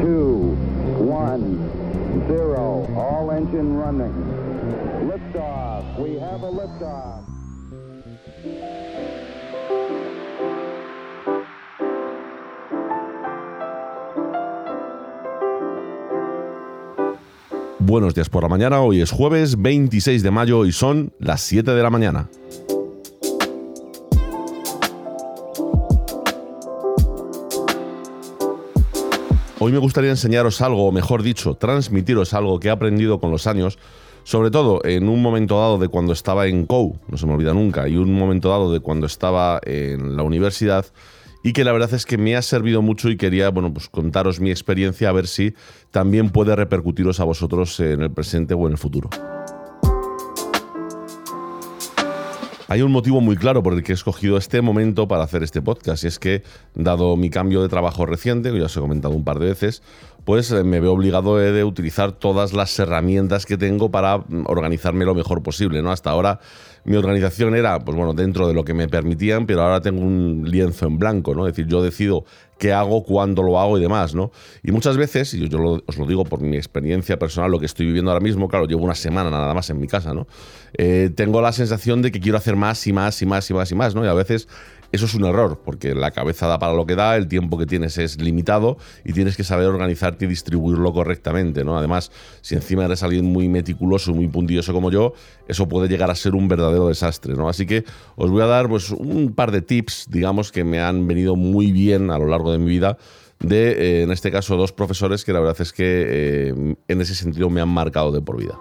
Two, one, zero. All engine running. Liftoff. We have a liftoff. Buenos días por la mañana, hoy es jueves 26 de mayo y son las 7 de la mañana. Hoy me gustaría enseñaros algo, o mejor dicho, transmitiros algo que he aprendido con los años, sobre todo en un momento dado de cuando estaba en COU, no se me olvida nunca, y un momento dado de cuando estaba en la universidad, y que la verdad es que me ha servido mucho y quería, bueno, pues contaros mi experiencia a ver si también puede repercutiros a vosotros en el presente o en el futuro. Hay un motivo muy claro por el que he escogido este momento para hacer este podcast, y es que, dado mi cambio de trabajo reciente, que ya os he comentado un par de veces, pues eh, me veo obligado de utilizar todas las herramientas que tengo para mm, organizarme lo mejor posible. ¿no? Hasta ahora mi organización era, pues bueno, dentro de lo que me permitían, pero ahora tengo un lienzo en blanco, ¿no? Es decir, yo decido qué hago, cuándo lo hago y demás, ¿no? Y muchas veces, y yo os lo digo por mi experiencia personal, lo que estoy viviendo ahora mismo, claro, llevo una semana nada más en mi casa, ¿no? Eh, tengo la sensación de que quiero hacer más y más y más y más y más, ¿no? Y a veces eso es un error, porque la cabeza da para lo que da, el tiempo que tienes es limitado y tienes que saber organizarte y distribuirlo correctamente, ¿no? Además, si encima eres alguien muy meticuloso, muy puntilloso como yo, eso puede llegar a ser un verdadero desastre, ¿no? Así que os voy a dar pues, un par de tips, digamos, que me han venido muy bien a lo largo de mi vida de, eh, en este caso, dos profesores que la verdad es que eh, en ese sentido me han marcado de por vida.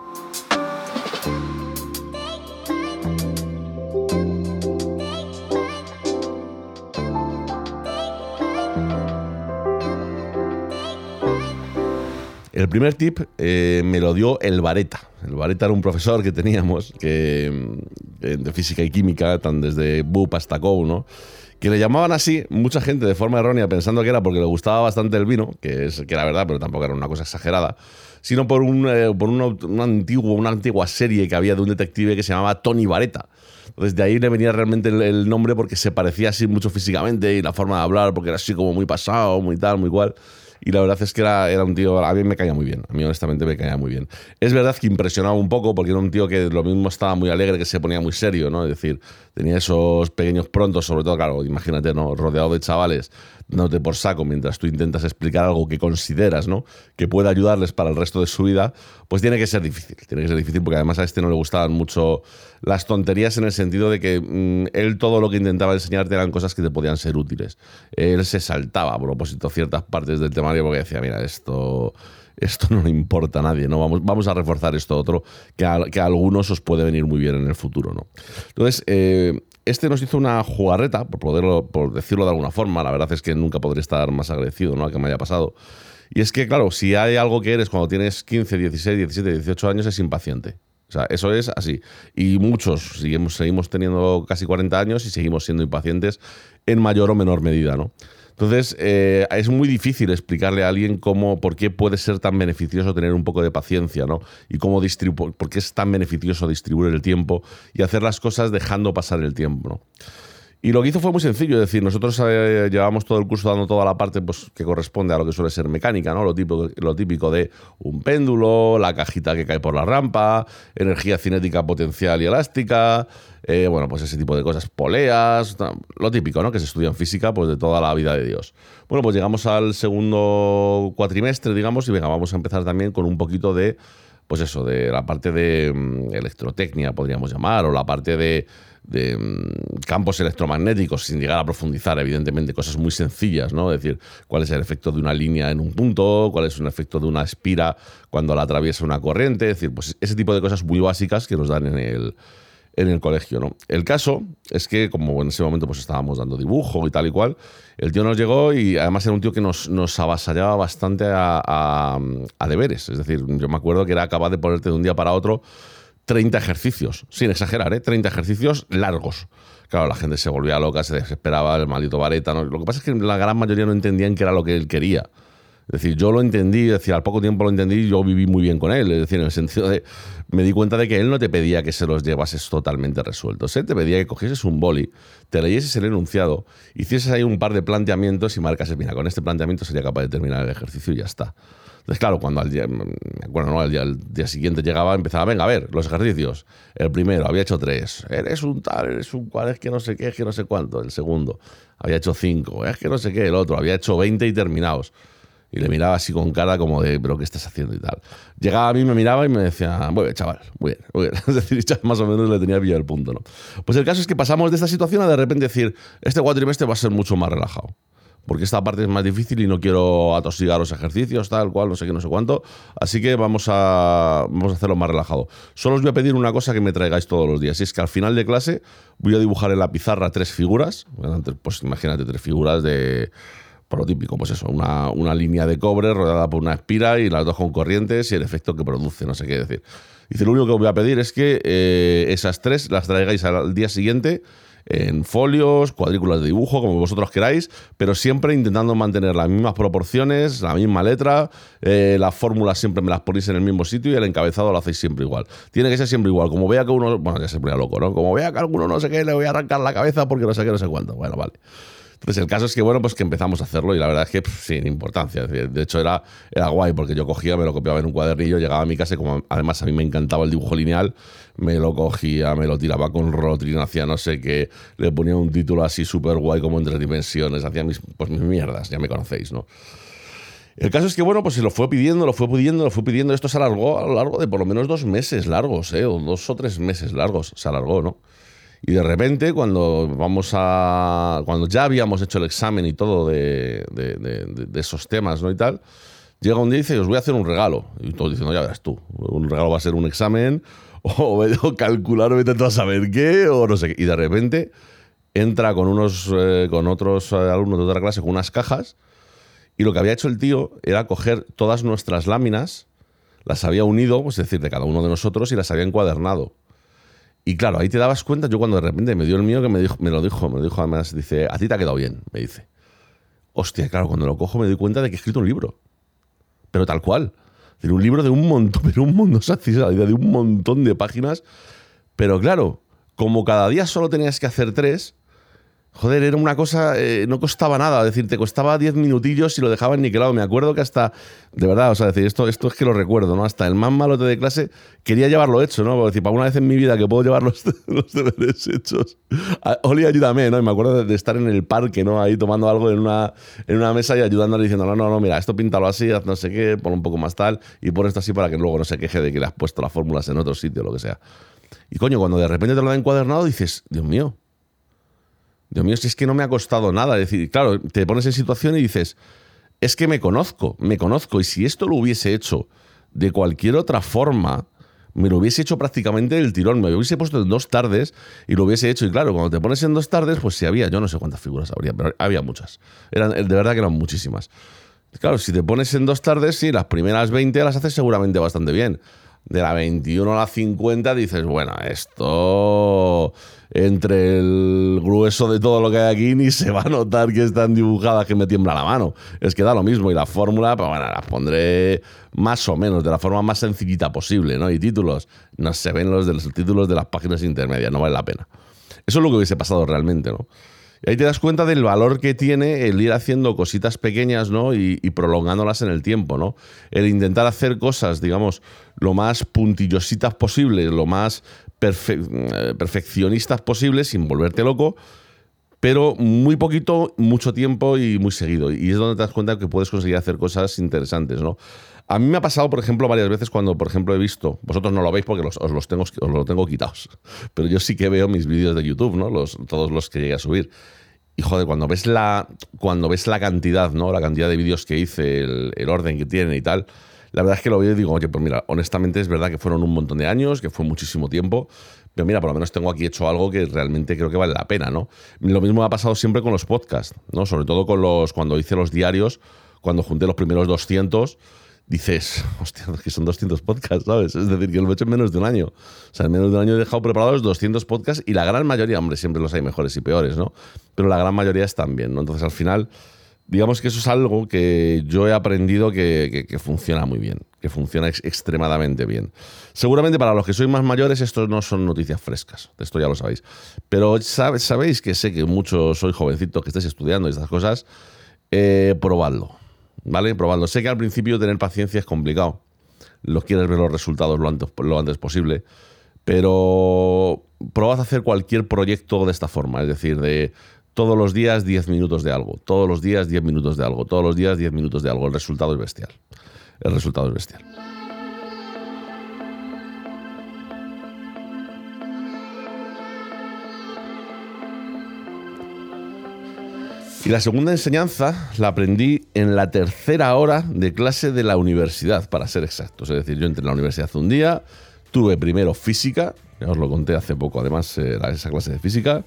El primer tip eh, me lo dio el Vareta. El Vareta era un profesor que teníamos que, mm, de física y química, tan desde BUP hasta COU, ¿no? que le llamaban así mucha gente de forma errónea pensando que era porque le gustaba bastante el vino, que, es, que era verdad, pero tampoco era una cosa exagerada, sino por, un, eh, por un, antiguo, una antigua serie que había de un detective que se llamaba Tony Vareta. Entonces de ahí le venía realmente el, el, nombre porque se parecía así mucho físicamente y la forma de hablar, porque era así como muy pasado, muy tal, muy cual. Y la verdad es que era, era un tío, a mí me caía muy bien, a mí honestamente me caía muy bien. Es verdad que impresionaba un poco porque era un tío que lo mismo estaba muy alegre, que se ponía muy serio, ¿no? Es decir, tenía esos pequeños prontos, sobre todo, claro, imagínate, ¿no? Rodeado de chavales dándote por saco mientras tú intentas explicar algo que consideras, ¿no? Que pueda ayudarles para el resto de su vida, pues tiene que ser difícil. Tiene que ser difícil porque además a este no le gustaban mucho las tonterías en el sentido de que mm, él todo lo que intentaba enseñarte eran cosas que te podían ser útiles. Él se saltaba a propósito ciertas partes del temario porque decía, mira, esto esto no le importa a nadie, ¿no? Vamos, vamos a reforzar esto otro que a, que algunos os puede venir muy bien en el futuro, ¿no? Entonces, eh, este nos hizo una jugarreta, por, poderlo, por decirlo de alguna forma, la verdad es que nunca podré estar más agradecido, ¿no? A que me haya pasado. Y es que, claro, si hay algo que eres cuando tienes 15, 16, 17, 18 años, es impaciente. O sea, eso es así. Y muchos seguimos, seguimos teniendo casi 40 años y seguimos siendo impacientes en mayor o menor medida, ¿no? Entonces, eh, es muy difícil explicarle a alguien cómo, por qué puede ser tan beneficioso tener un poco de paciencia, ¿no? Y cómo por qué es tan beneficioso distribuir el tiempo y hacer las cosas dejando pasar el tiempo, ¿no? Y lo que hizo fue muy sencillo, es decir, nosotros eh, llevamos todo el curso dando toda la parte pues, que corresponde a lo que suele ser mecánica, ¿no? Lo típico, lo típico de un péndulo, la cajita que cae por la rampa, energía cinética potencial y elástica, eh, bueno, pues ese tipo de cosas, poleas, lo típico, ¿no? Que se estudia en física pues de toda la vida de Dios. Bueno, pues llegamos al segundo cuatrimestre, digamos, y venga, vamos a empezar también con un poquito de, pues eso, de la parte de mm, electrotecnia, podríamos llamar, o la parte de de mm, campos electromagnéticos sin llegar a profundizar, evidentemente, cosas muy sencillas, ¿no? Es decir, cuál es el efecto de una línea en un punto, cuál es el efecto de una espira cuando la atraviesa una corriente, es decir, pues ese tipo de cosas muy básicas que nos dan en el, en el colegio, ¿no? El caso es que, como en ese momento pues estábamos dando dibujo y tal y cual, el tío nos llegó y además era un tío que nos, nos avasallaba bastante a, a, a deberes, es decir, yo me acuerdo que era capaz de ponerte de un día para otro 30 ejercicios, sin exagerar, ¿eh? 30 ejercicios largos. Claro, la gente se volvía loca, se desesperaba, el maldito vareta. ¿no? Lo que pasa es que la gran mayoría no entendían qué era lo que él quería. Es decir, yo lo entendí, es al poco tiempo lo entendí y yo viví muy bien con él. Es decir, en el sentido de, me di cuenta de que él no te pedía que se los llevases totalmente resueltos. Él te pedía que cogieses un boli, te leyeses el enunciado, hicieses ahí un par de planteamientos y marcases, mira, con este planteamiento sería capaz de terminar el ejercicio y ya está. Entonces, claro, cuando día, al día siguiente llegaba, empezaba, venga, a ver, los ejercicios. El primero, había hecho tres. Eres un tal, eres un cual, es que no sé qué, es que no sé cuánto. El segundo, había hecho cinco. Es que no sé qué. El otro, había hecho veinte y terminados. Y le miraba así con cara como de, pero ¿qué estás haciendo y tal? Llegaba a mí, me miraba y me decía, muy bien, chaval, muy bien, muy bien. Es decir, más o menos le tenía pillado el punto, ¿no? Pues el caso es que pasamos de esta situación a de repente decir, este cuatrimestre va a ser mucho más relajado. Porque esta parte es más difícil y no quiero atosigar los ejercicios, tal cual, no sé qué, no sé cuánto. Así que vamos a, vamos a hacerlo más relajado. Solo os voy a pedir una cosa que me traigáis todos los días. Y es que al final de clase voy a dibujar en la pizarra tres figuras. Pues imagínate, tres figuras de por lo pues eso, una, una, línea de cobre rodeada por una espira y las dos con corrientes y el efecto que produce, no sé qué decir. Dice, lo único que os voy a pedir es que eh, esas tres las traigáis al día siguiente en folios, cuadrículas de dibujo, como vosotros queráis, pero siempre intentando mantener las mismas proporciones, la misma letra, eh, las fórmulas siempre me las ponéis en el mismo sitio y el encabezado lo hacéis siempre igual. Tiene que ser siempre igual. Como vea que uno, bueno, ya se ponía loco, ¿no? Como vea que alguno no sé qué, le voy a arrancar la cabeza porque no sé qué, no sé cuánto. Bueno, vale. Entonces el caso es que, bueno, pues que empezamos a hacerlo y la verdad es que sin importancia. De hecho era, era guay porque yo cogía, me lo copiaba en un cuadernillo, llegaba a mi casa y como además a mí me encantaba el dibujo lineal, me lo cogía, me lo tiraba con Rotring, hacía no sé qué, le ponía un título así súper guay como entre dimensiones, hacía mis, pues mis mierdas, ya me conocéis, ¿no? El caso es que, bueno, pues se lo fue pidiendo, lo fue pidiendo, lo fue pidiendo. Esto se alargó a lo largo de por lo menos dos meses largos, ¿eh? O dos o tres meses largos se alargó, ¿no? Y de repente, cuando vamos a. Cuando ya habíamos hecho el examen y todo de, esos temas, ¿no? Y tal, llega un día y dice, os voy a hacer un regalo. Y todos diciendo, ya verás tú, un regalo va a ser un examen, o, calcular, o a saber qué, o no sé qué. Y de repente entra con unos eh, con otros eh, alumnos de otra clase con unas cajas. Y lo que había hecho el tío era coger todas nuestras láminas, las había unido, pues es decir, de cada uno de nosotros, y las había encuadernado. Y claro, ahí te dabas cuenta, yo cuando de repente me dio el mío, que me, dijo, me lo dijo, me lo dijo además, dice, a ti te ha quedado bien, me dice. Hostia, claro, cuando lo cojo me doy cuenta de que he escrito un libro. Pero tal cual. De un libro de un montón, pero un montón, de un montón de páginas. Pero claro, como cada día solo tenías que hacer tres, Joder, era una cosa, eh, no costaba nada, es decir, te costaba 10 minutillos y lo dejaban niquelado. Me acuerdo que hasta, de verdad, o sea, decir, esto, esto es que lo recuerdo, ¿no? Hasta el más malote de clase quería llevarlo hecho, ¿no? Porque decir, para una vez en mi vida que puedo llevar los, deberes hechos. Oli, ayúdame, ¿no? Y me acuerdo de, estar en el parque, ¿no? Ahí tomando algo en una, en una mesa y ayudándole diciendo, no, no, no, mira, esto píntalo así, haz no sé qué, pon un poco más tal y pon esto así para que luego no se queje de que le has puesto las fórmulas en otro sitio, lo que sea. Y coño, cuando de repente te lo han encuadernado, dices, Dios mío, Dios mío, si es que no me ha costado nada. Es decir, claro, te pones en situación y dices, es que me conozco, me conozco. Y si esto lo hubiese hecho de cualquier otra forma, me lo hubiese hecho prácticamente el tirón. Me lo hubiese puesto en dos tardes y lo hubiese hecho. Y claro, cuando te pones en dos tardes, pues si había, yo no sé cuántas figuras habría, pero había muchas. Eran, de verdad que eran muchísimas. Claro, si te pones en dos tardes, sí, las primeras 20 las haces seguramente bastante bien de la 21 a la 50 dices, bueno, esto entre el grueso de todo lo que hay aquí ni se va a notar que están dibujadas que me tiembla la mano. Es que da lo mismo y la fórmula, pues bueno, las pondré más o menos de la forma más sencillita posible, ¿no? Y títulos, no se ven los de los títulos de las páginas intermedias, no vale la pena. Eso es lo que hubiese pasado realmente, ¿no? Ahí te das cuenta del valor que tiene el ir haciendo cositas pequeñas, ¿no? Y, prolongándolas en el tiempo, ¿no? El intentar hacer cosas, digamos, lo más puntillositas posible, lo más eh, perfeccionistas posible, sin volverte loco, pero muy poquito, mucho tiempo y muy seguido. Y es donde te das cuenta que puedes conseguir hacer cosas interesantes, ¿no? A mí me ha pasado, por ejemplo, varias veces cuando, por ejemplo, he visto, vosotros no lo veis porque os, los tengo, os lo tengo quitados, pero yo sí que veo mis vídeos de YouTube, ¿no? Los, todos los que llegué a subir. Y joder, cuando ves la, cuando ves la cantidad, ¿no? La cantidad de vídeos que hice, el, orden que tiene y tal, la verdad es que lo veo y digo, oye, pues mira, honestamente es verdad que fueron un montón de años, que fue muchísimo tiempo, pero mira, por lo menos tengo aquí hecho algo que realmente creo que vale la pena, ¿no? Lo mismo me ha pasado siempre con los podcasts, ¿no? Sobre todo con los, cuando hice los diarios, cuando junté los primeros 200 dices, hostia, que son 200 podcasts, ¿sabes? Es decir, que lo he hecho en menos de un año. O sea, en menos de un año he dejado preparados 200 podcasts y la gran mayoría, hombre, siempre los hay mejores y peores, ¿no? Pero la gran mayoría están bien, ¿no? Entonces, al final, digamos que eso es algo que yo he aprendido que, funciona muy bien, que funciona extremadamente bien. Seguramente para los que sois más mayores esto no son noticias frescas, esto ya lo sabéis. Pero sabéis que sé que muchos sois jovencitos que estáis estudiando estas cosas, eh, probadlo, ¿vale? Probadlo. Sé que al principio tener paciencia es complicado, los quieres ver los resultados lo antes, lo antes posible, pero probad a hacer cualquier proyecto de esta forma, es decir, de todos los días 10 minutos de algo, todos los días 10 minutos de algo, todos los días 10 minutos de algo. El resultado es bestial. El resultado es bestial. Y la segunda enseñanza la aprendí en la tercera hora de clase de la universidad, para ser exactos. Es decir, yo entré en la universidad un día, tuve primero física, ya os lo conté hace poco, además era esa clase de física,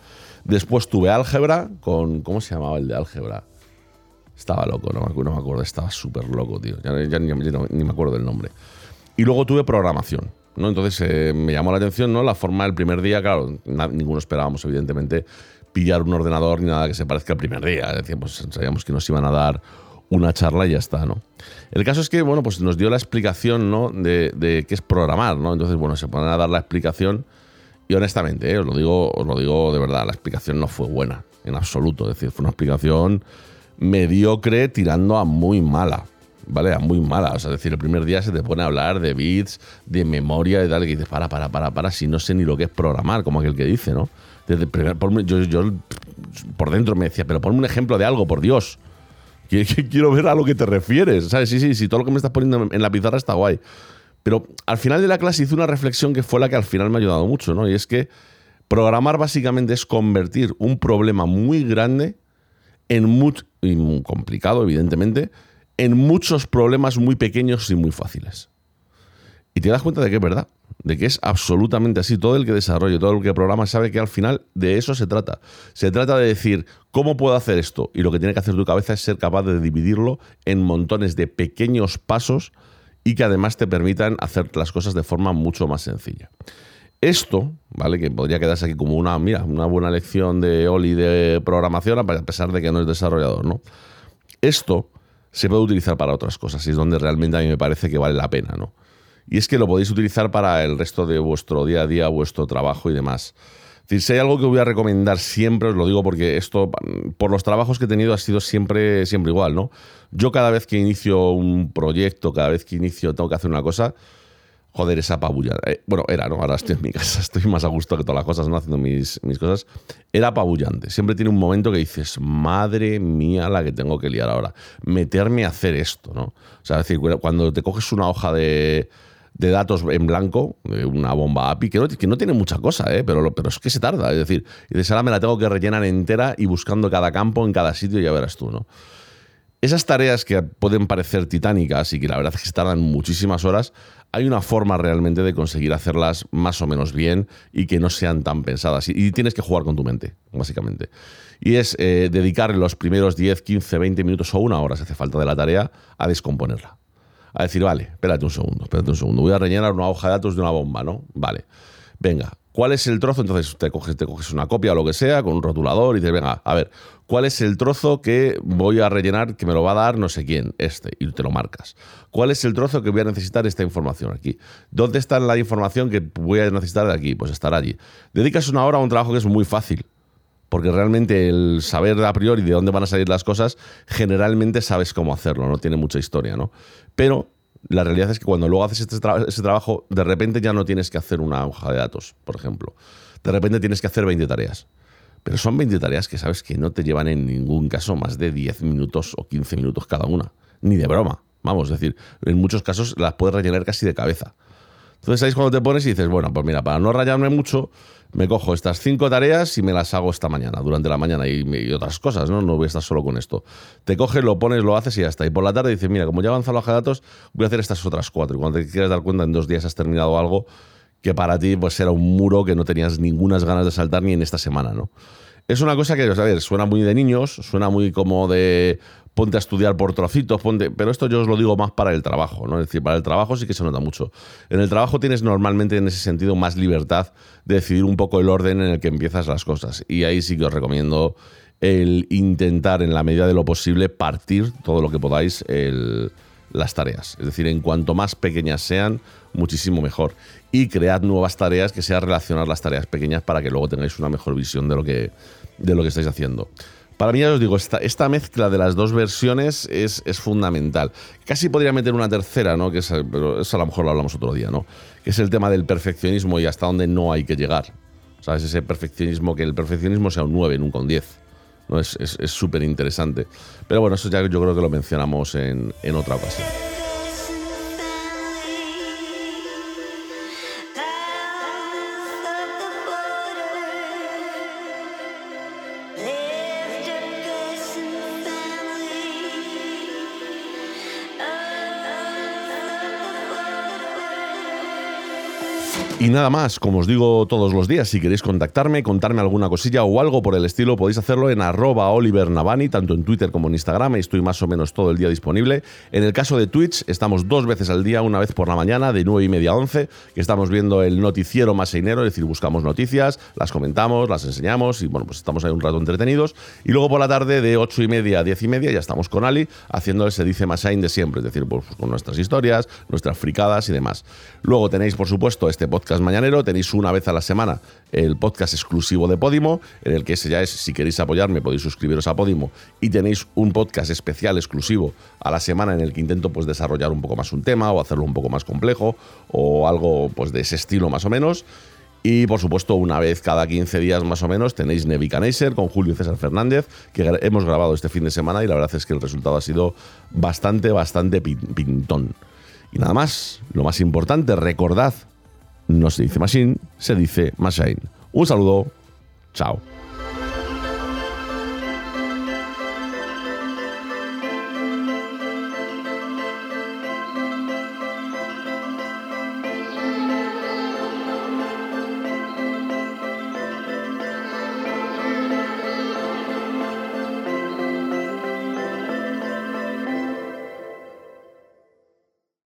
Después tuve álgebra con. ¿Cómo se llamaba el de álgebra? Estaba loco, no, me acuerdo, estaba súper loco, tío. Ya, ni, me acuerdo del nombre. Y luego tuve programación. ¿no? Entonces eh, me llamó la atención ¿no? la forma del primer día. Claro, ninguno esperábamos, evidentemente, pillar un ordenador ni nada que se parezca al primer día. Es pues sabíamos que nos iban a dar una charla y ya está, ¿no? El caso es que, bueno, pues nos dio la explicación, ¿no? De, de qué es programar, ¿no? Entonces, bueno, se ponen a dar la explicación y honestamente, eh, os, lo digo, os lo digo de verdad, la explicación no fue buena, en absoluto. Es decir, fue una explicación mediocre tirando a muy mala. ¿Vale? A muy mala. O sea, es decir, el primer día se te pone a hablar de bits, de memoria y tal, y dices, para, para, para, para, si no sé ni lo que es programar, como aquel que dice, ¿no? Desde primer, yo, por dentro me decía, pero ponme un ejemplo de algo, por Dios. Quiero ver a lo que te refieres. ¿Sabes? Sí, sí, sí, todo lo que me estás poniendo en la pizarra está guay. Pero al final de la clase hice una reflexión que fue la que al final me ha ayudado mucho, ¿no? Y es que programar básicamente es convertir un problema muy grande en muy complicado, evidentemente, en muchos problemas muy pequeños y muy fáciles. Y te das cuenta de que es verdad, de que es absolutamente así. Todo el que desarrolla, todo el que programa sabe que al final de eso se trata. Se trata de decir, ¿cómo puedo hacer esto? Y lo que tiene que hacer tu cabeza es ser capaz de dividirlo en montones de pequeños pasos y que además te permitan hacer las cosas de forma mucho más sencilla. Esto, ¿vale? Que podría quedarse aquí como una, mira, una buena lección de Oli de programación, a pesar de que no es desarrollador, ¿no? Esto se puede utilizar para otras cosas y es donde realmente a mí me parece que vale la pena, ¿no? Y es que lo podéis utilizar para el resto de vuestro día a día, vuestro trabajo y demás si hay algo que voy a recomendar siempre, os lo digo porque esto, por los trabajos que he tenido, ha sido siempre, siempre igual, ¿no? Yo cada vez que inicio un proyecto, cada vez que inicio, tengo que hacer una cosa, joder, esa apabullante. Eh, bueno, era, ¿no? Ahora estoy en mi casa, estoy más a gusto que todas las cosas, ¿no? Haciendo mis, mis cosas. Era apabullante. Siempre tiene un momento que dices, madre mía, la que tengo que liar ahora. Meterme a hacer esto, ¿no? O sea, es decir, cuando te coges una hoja de de datos en blanco, una bomba API, que no, que no tiene mucha cosa, ¿eh? pero, pero es que se tarda. Es decir, y de ahora me la tengo que rellenar entera y buscando cada campo en cada sitio, ya verás tú, ¿no? Esas tareas que pueden parecer titánicas y que la verdad es que se tardan muchísimas horas, hay una forma realmente de conseguir hacerlas más o menos bien y que no sean tan pensadas. Y, tienes que jugar con tu mente, básicamente. Y es eh, dedicar los primeros 10, 15, 20 minutos o una hora, si hace falta de la tarea, a descomponerla a decir, vale, espérate un segundo, espérate un segundo, voy a rellenar una hoja de datos de una bomba, ¿no? Vale, venga, ¿cuál es el trozo? Entonces te coges, te coges una copia o lo que sea con un rotulador y dices, venga, a ver, ¿cuál es el trozo que voy a rellenar que me lo va a dar no sé quién? Este, y te lo marcas. ¿Cuál es el trozo que voy a necesitar esta información aquí? ¿Dónde está la información que voy a necesitar de aquí? Pues estará allí. Dedicas una hora a un trabajo que es muy fácil porque realmente el saber a priori de dónde van a salir las cosas, generalmente sabes cómo hacerlo, no tiene mucha historia, ¿no? Pero la realidad es que cuando luego haces este ese trabajo, de repente ya no tienes que hacer una hoja de datos, por ejemplo. De repente tienes que hacer 20 tareas. Pero son 20 tareas que sabes que no te llevan en ningún caso más de 10 minutos o 15 minutos cada una. Ni de broma. Vamos, es decir, en muchos casos las puedes rellenar casi de cabeza. Entonces ahí cuando te pones y dices, bueno, pues mira, para no rayarme mucho, me cojo estas cinco tareas y me las hago esta mañana, durante la mañana y, otras cosas, ¿no? No voy a estar solo con esto. Te coges, lo pones, lo haces y ya está. Y por la tarde dices, mira, como ya avanza la hoja de datos, voy a hacer estas otras cuatro. Y cuando te quieras dar cuenta, en dos días has terminado algo que para ti pues era un muro que no tenías ninguna ganas de saltar ni en esta semana, ¿no? Es una cosa que, a ver, suena muy de niños, suena muy como de ponte a estudiar por trocitos, ponte. Pero esto yo os lo digo más para el trabajo, ¿no? Es decir, para el trabajo sí que se nota mucho. En el trabajo tienes normalmente en ese sentido más libertad de decidir un poco el orden en el que empiezas las cosas. Y ahí sí que os recomiendo el intentar en la medida de lo posible partir todo lo que podáis las tareas. Es decir, en cuanto más pequeñas sean, muchísimo mejor. Y cread nuevas tareas que sea relacionar las tareas pequeñas para que luego tengáis una mejor visión de lo que, de lo que estáis haciendo. Para mí, ya os digo, esta, mezcla de las dos versiones es, es, fundamental. Casi podría meter una tercera, ¿no? Que es, pero eso a lo mejor lo hablamos otro día, ¿no? Que es el tema del perfeccionismo y hasta dónde no hay que llegar. ¿Sabes? Ese perfeccionismo, que el perfeccionismo sea un 9, nunca un 10. ¿no? Es súper interesante. Pero bueno, eso ya yo creo que lo mencionamos en, en otra ocasión. Y nada más, como os digo todos los días, si queréis contactarme, contarme alguna cosilla o algo por el estilo, podéis hacerlo en arroba Oliver Navani, tanto en Twitter como en Instagram, estoy más o menos todo el día disponible. En el caso de Twitch, estamos dos veces al día, una vez por la mañana, de 9 y media a 11, que estamos viendo el noticiero más es decir, buscamos noticias, las comentamos, las enseñamos, y bueno, pues estamos ahí un rato entretenidos. Y luego por la tarde, de 8 y media a 10 y media, ya estamos con Ali, haciendo el Se Dice Masain de siempre, es decir, pues, con nuestras historias, nuestras fricadas y demás. Luego tenéis, por supuesto, este podcast mañanero. Tenéis una vez a la semana el podcast exclusivo de Podimo, en el que ese ya es, si queréis apoyarme, podéis suscribiros a Podimo. Y tenéis un podcast especial exclusivo a la semana en el que intento pues, desarrollar un poco más un tema o hacerlo un poco más complejo o algo pues, de ese estilo más o menos. Y por supuesto, una vez cada 15 días más o menos tenéis Nebuchadnezzar con Julio César Fernández, que hemos grabado este fin de semana y la verdad es que el resultado ha sido bastante, bastante pintón. Y nada más, lo más importante, recordad no se dice Machine, se dice Machine. Un saludo, chao.